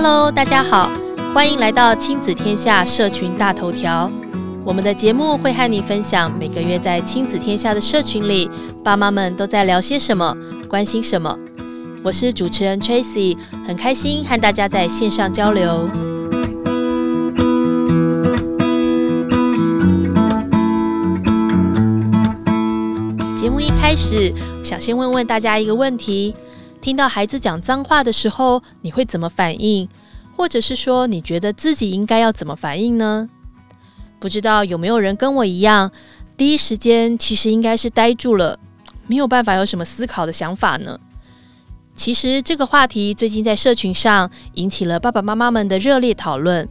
Hello，大家好，欢迎来到亲子天下社群大头条。我们的节目会和你分享每个月在亲子天下的社群里，爸妈们都在聊些什么，关心什么。我是主持人 Tracy，很开心和大家在线上交流。节目一开始，想先问问大家一个问题。听到孩子讲脏话的时候，你会怎么反应？或者是说，你觉得自己应该要怎么反应呢？不知道有没有人跟我一样，第一时间其实应该是呆住了，没有办法有什么思考的想法呢？其实这个话题最近在社群上引起了爸爸妈妈们的热烈讨论。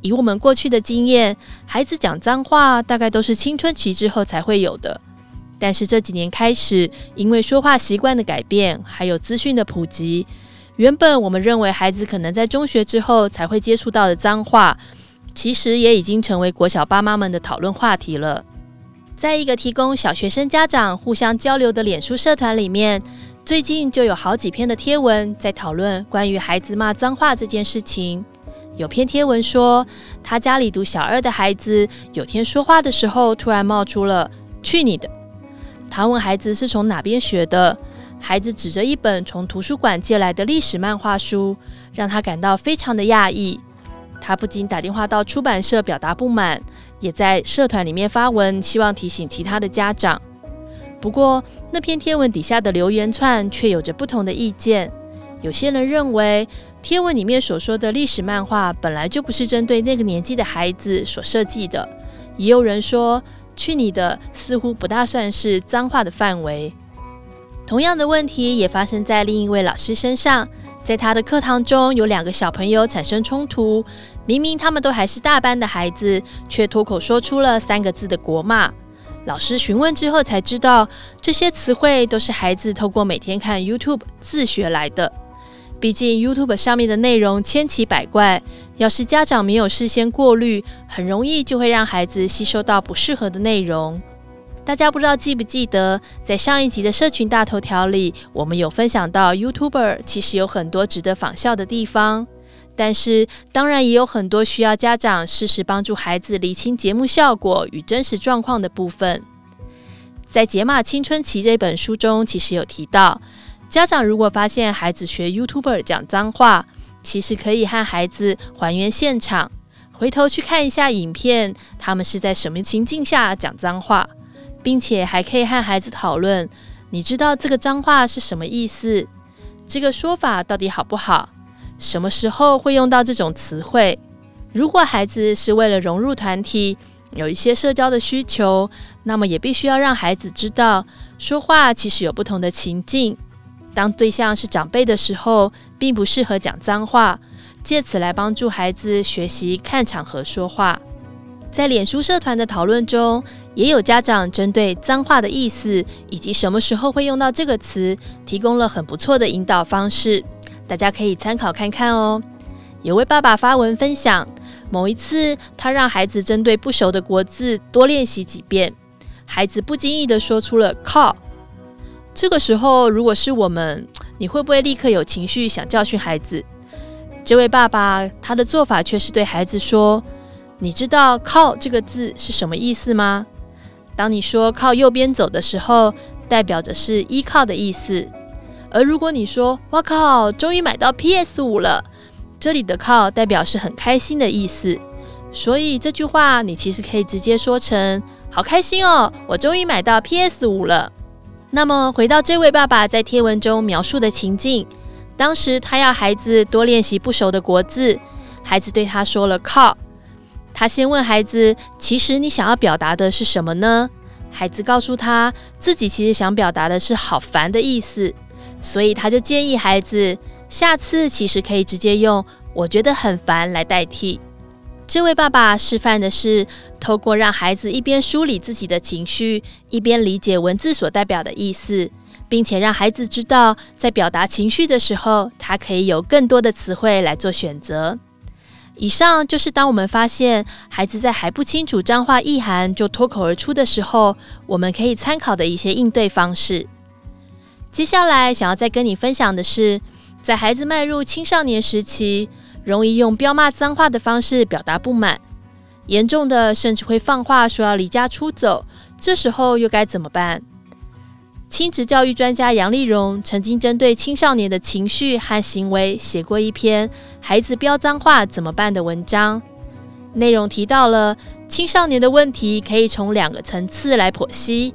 以我们过去的经验，孩子讲脏话大概都是青春期之后才会有的。但是这几年开始，因为说话习惯的改变，还有资讯的普及，原本我们认为孩子可能在中学之后才会接触到的脏话，其实也已经成为国小爸妈们的讨论话题了。在一个提供小学生家长互相交流的脸书社团里面，最近就有好几篇的贴文在讨论关于孩子骂脏话这件事情。有篇贴文说，他家里读小二的孩子有天说话的时候，突然冒出了“去你的”。他问孩子是从哪边学的，孩子指着一本从图书馆借来的历史漫画书，让他感到非常的讶异。他不仅打电话到出版社表达不满，也在社团里面发文，希望提醒其他的家长。不过，那篇贴文底下的留言串却有着不同的意见。有些人认为，贴文里面所说的历史漫画本来就不是针对那个年纪的孩子所设计的，也有人说，去你的！似乎不大算是脏话的范围。同样的问题也发生在另一位老师身上，在他的课堂中，有两个小朋友产生冲突。明明他们都还是大班的孩子，却脱口说出了三个字的国骂。老师询问之后才知道，这些词汇都是孩子透过每天看 YouTube 自学来的。毕竟 YouTube 上面的内容千奇百怪，要是家长没有事先过滤，很容易就会让孩子吸收到不适合的内容。大家不知道记不记得，在上一集的社群大头条里，我们有分享到 YouTuber 其实有很多值得仿效的地方，但是当然也有很多需要家长适时帮助孩子厘清节目效果与真实状况的部分。在《解码青春期》这本书中，其实有提到。家长如果发现孩子学 YouTuber 讲脏话，其实可以和孩子还原现场，回头去看一下影片，他们是在什么情境下讲脏话，并且还可以和孩子讨论，你知道这个脏话是什么意思？这个说法到底好不好？什么时候会用到这种词汇？如果孩子是为了融入团体，有一些社交的需求，那么也必须要让孩子知道，说话其实有不同的情境。当对象是长辈的时候，并不适合讲脏话，借此来帮助孩子学习看场合说话。在脸书社团的讨论中，也有家长针对脏话的意思以及什么时候会用到这个词，提供了很不错的引导方式，大家可以参考看看哦。有位爸爸发文分享，某一次他让孩子针对不熟的国字多练习几遍，孩子不经意地说出了“靠”。这个时候，如果是我们，你会不会立刻有情绪想教训孩子？这位爸爸他的做法却是对孩子说：“你知道‘靠’这个字是什么意思吗？当你说靠右边走的时候，代表着是依靠的意思；而如果你说‘哇靠，终于买到 PS 五了’，这里的‘靠’代表是很开心的意思。所以这句话你其实可以直接说成‘好开心哦，我终于买到 PS 五了’。”那么，回到这位爸爸在贴文中描述的情境，当时他要孩子多练习不熟的国字，孩子对他说了“靠”。他先问孩子：“其实你想要表达的是什么呢？”孩子告诉他自己其实想表达的是“好烦”的意思，所以他就建议孩子下次其实可以直接用“我觉得很烦”来代替。这位爸爸示范的是，透过让孩子一边梳理自己的情绪，一边理解文字所代表的意思，并且让孩子知道，在表达情绪的时候，他可以有更多的词汇来做选择。以上就是当我们发现孩子在还不清楚脏话意涵就脱口而出的时候，我们可以参考的一些应对方式。接下来想要再跟你分享的是，在孩子迈入青少年时期。容易用飙骂脏话的方式表达不满，严重的甚至会放话说要离家出走。这时候又该怎么办？亲职教育专家杨丽蓉曾经针对青少年的情绪和行为写过一篇《孩子飙脏话怎么办》的文章，内容提到了青少年的问题可以从两个层次来剖析，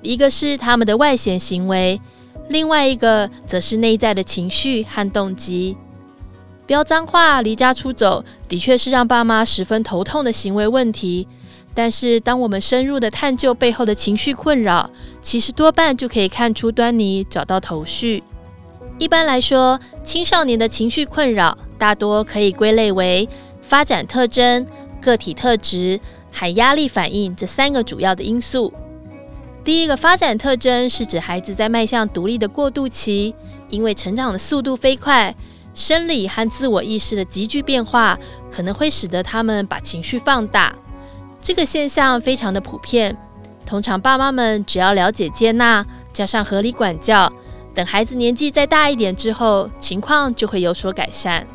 一个是他们的外显行为，另外一个则是内在的情绪和动机。飙脏话、离家出走，的确是让爸妈十分头痛的行为问题。但是，当我们深入的探究背后的情绪困扰，其实多半就可以看出端倪，找到头绪。一般来说，青少年的情绪困扰大多可以归类为发展特征、个体特质和压力反应这三个主要的因素。第一个发展特征是指孩子在迈向独立的过渡期，因为成长的速度飞快，生理和自我意识的急剧变化，可能会使得他们把情绪放大。这个现象非常的普遍，通常爸妈们只要了解接纳，加上合理管教，等孩子年纪再大一点之后，情况就会有所改善。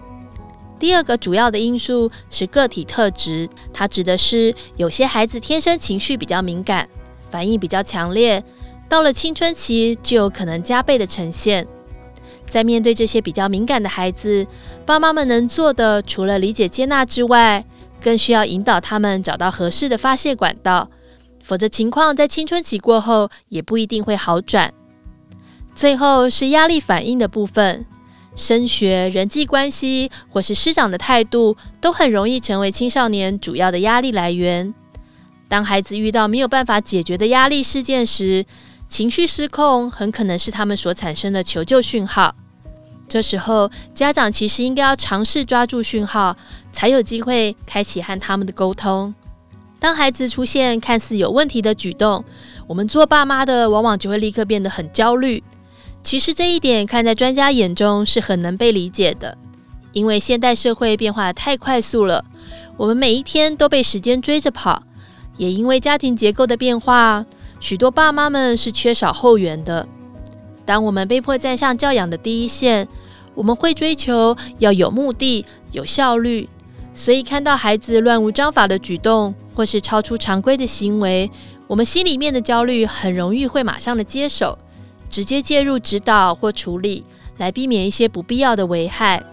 第二个主要的因素是个体特质，它指的是有些孩子天生情绪比较敏感，反应比较强烈，到了青春期就有可能加倍的呈现。在面对这些比较敏感的孩子，爸妈们能做的除了理解接纳之外，更需要引导他们找到合适的发泄管道，否则情况在青春期过后也不一定会好转。最后是压力反应的部分，升学、人际关系或是师长的态度，都很容易成为青少年主要的压力来源。当孩子遇到没有办法解决的压力事件时，情绪失控很可能是他们所产生的求救讯号。这时候，家长其实应该要尝试抓住讯号，才有机会开启和他们的沟通。当孩子出现看似有问题的举动，我们做爸妈的往往就会立刻变得很焦虑。其实这一点看在专家眼中是很能被理解的，因为现代社会变化得太快速了，我们每一天都被时间追着跑，也因为家庭结构的变化，许多爸妈们是缺少后援的。当我们被迫站上教养的第一线，我们会追求要有目的、有效率，所以看到孩子乱无章法的举动，或是超出常规的行为，我们心里面的焦虑很容易会马上的接手，直接介入指导或处理，来避免一些不必要的危害。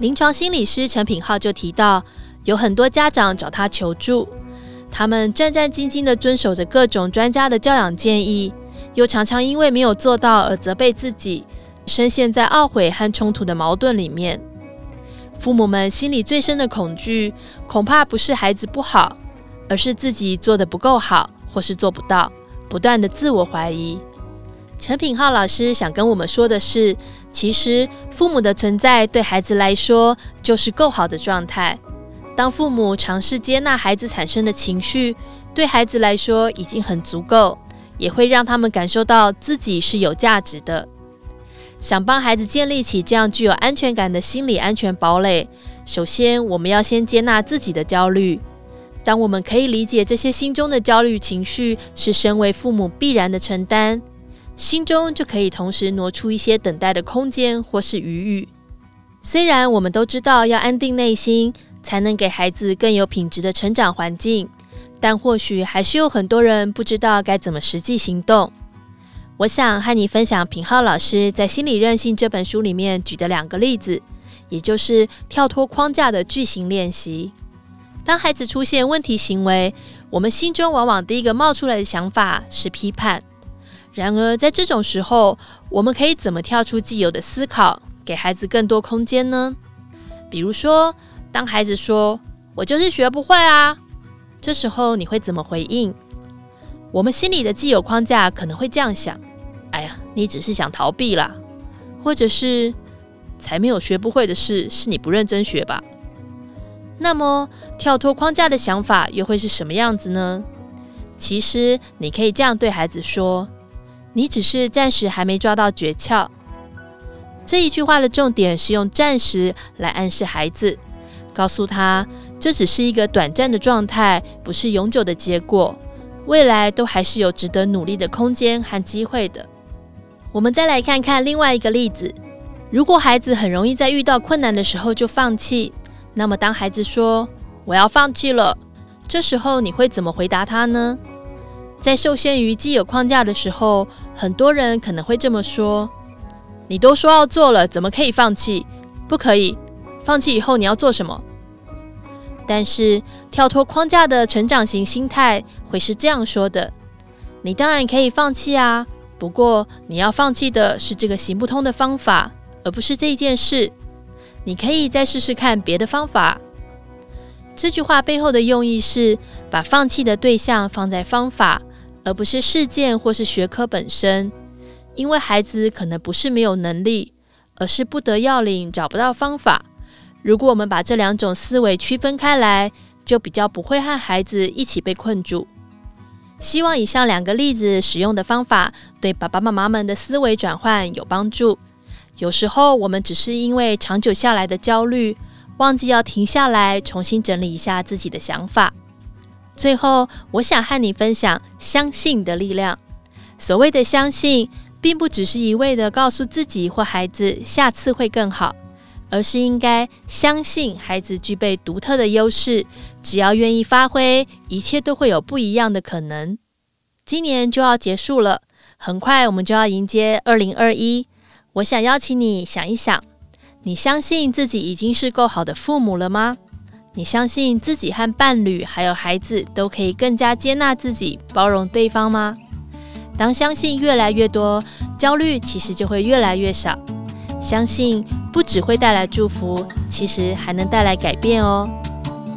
临床心理师陈品浩就提到，有很多家长找他求助，他们战战兢兢地遵守着各种专家的教养建议。又常常因为没有做到而责备自己，深陷在懊悔和冲突的矛盾里面。父母们心里最深的恐惧，恐怕不是孩子不好，而是自己做得不够好，或是做不到，不断的自我怀疑。陈品浩老师想跟我们说的是，其实父母的存在对孩子来说就是够好的状态。当父母尝试接纳孩子产生的情绪，对孩子来说已经很足够。也会让他们感受到自己是有价值的。想帮孩子建立起这样具有安全感的心理安全堡垒，首先我们要先接纳自己的焦虑。当我们可以理解这些心中的焦虑情绪是身为父母必然的承担，心中就可以同时挪出一些等待的空间或是余裕。虽然我们都知道要安定内心，才能给孩子更有品质的成长环境。但或许还是有很多人不知道该怎么实际行动。我想和你分享品浩老师在《心理韧性》这本书里面举的两个例子，也就是跳脱框架的句型练习。当孩子出现问题行为，我们心中往往第一个冒出来的想法是批判。然而，在这种时候，我们可以怎么跳出既有的思考，给孩子更多空间呢？比如说，当孩子说“我就是学不会啊”。这时候你会怎么回应？我们心里的既有框架可能会这样想：哎呀，你只是想逃避啦，或者是才没有学不会的事，是你不认真学吧？那么跳脱框架的想法又会是什么样子呢？其实你可以这样对孩子说：你只是暂时还没抓到诀窍。这一句话的重点是用“暂时”来暗示孩子，告诉他。这只是一个短暂的状态，不是永久的结果。未来都还是有值得努力的空间和机会的。我们再来看看另外一个例子：如果孩子很容易在遇到困难的时候就放弃，那么当孩子说“我要放弃了”，这时候你会怎么回答他呢？在受限于既有框架的时候，很多人可能会这么说：“你都说要做了，怎么可以放弃？不可以！放弃以后你要做什么？”但是跳脱框架的成长型心态会是这样说的：“你当然可以放弃啊，不过你要放弃的是这个行不通的方法，而不是这一件事。你可以再试试看别的方法。”这句话背后的用意是把放弃的对象放在方法。而不是事件或是学科本身，因为孩子可能不是没有能力，而是不得要领，找不到方法。如果我们把这两种思维区分开来，就比较不会和孩子一起被困住。希望以上两个例子使用的方法，对爸爸妈妈们的思维转换有帮助。有时候我们只是因为长久下来的焦虑，忘记要停下来，重新整理一下自己的想法。最后，我想和你分享相信的力量。所谓的相信，并不只是一味的告诉自己或孩子下次会更好，而是应该相信孩子具备独特的优势，只要愿意发挥，一切都会有不一样的可能。今年就要结束了，很快我们就要迎接二零二一。我想邀请你想一想，你相信自己已经是够好的父母了吗？你相信自己和伴侣还有孩子都可以更加接纳自己、包容对方吗？当相信越来越多，焦虑其实就会越来越少。相信不只会带来祝福，其实还能带来改变哦。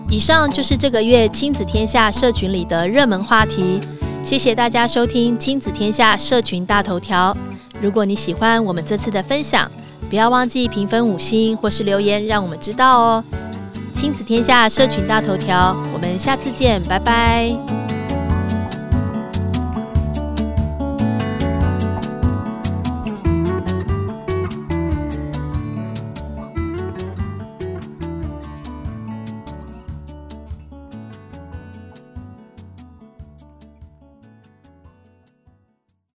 以上就是这个月亲子天下社群里的热门话题。谢谢大家收听亲子天下社群大头条。如果你喜欢我们这次的分享，不要忘记评分五星或是留言，让我们知道哦。亲子天下社群大头条，我们下次见，拜拜。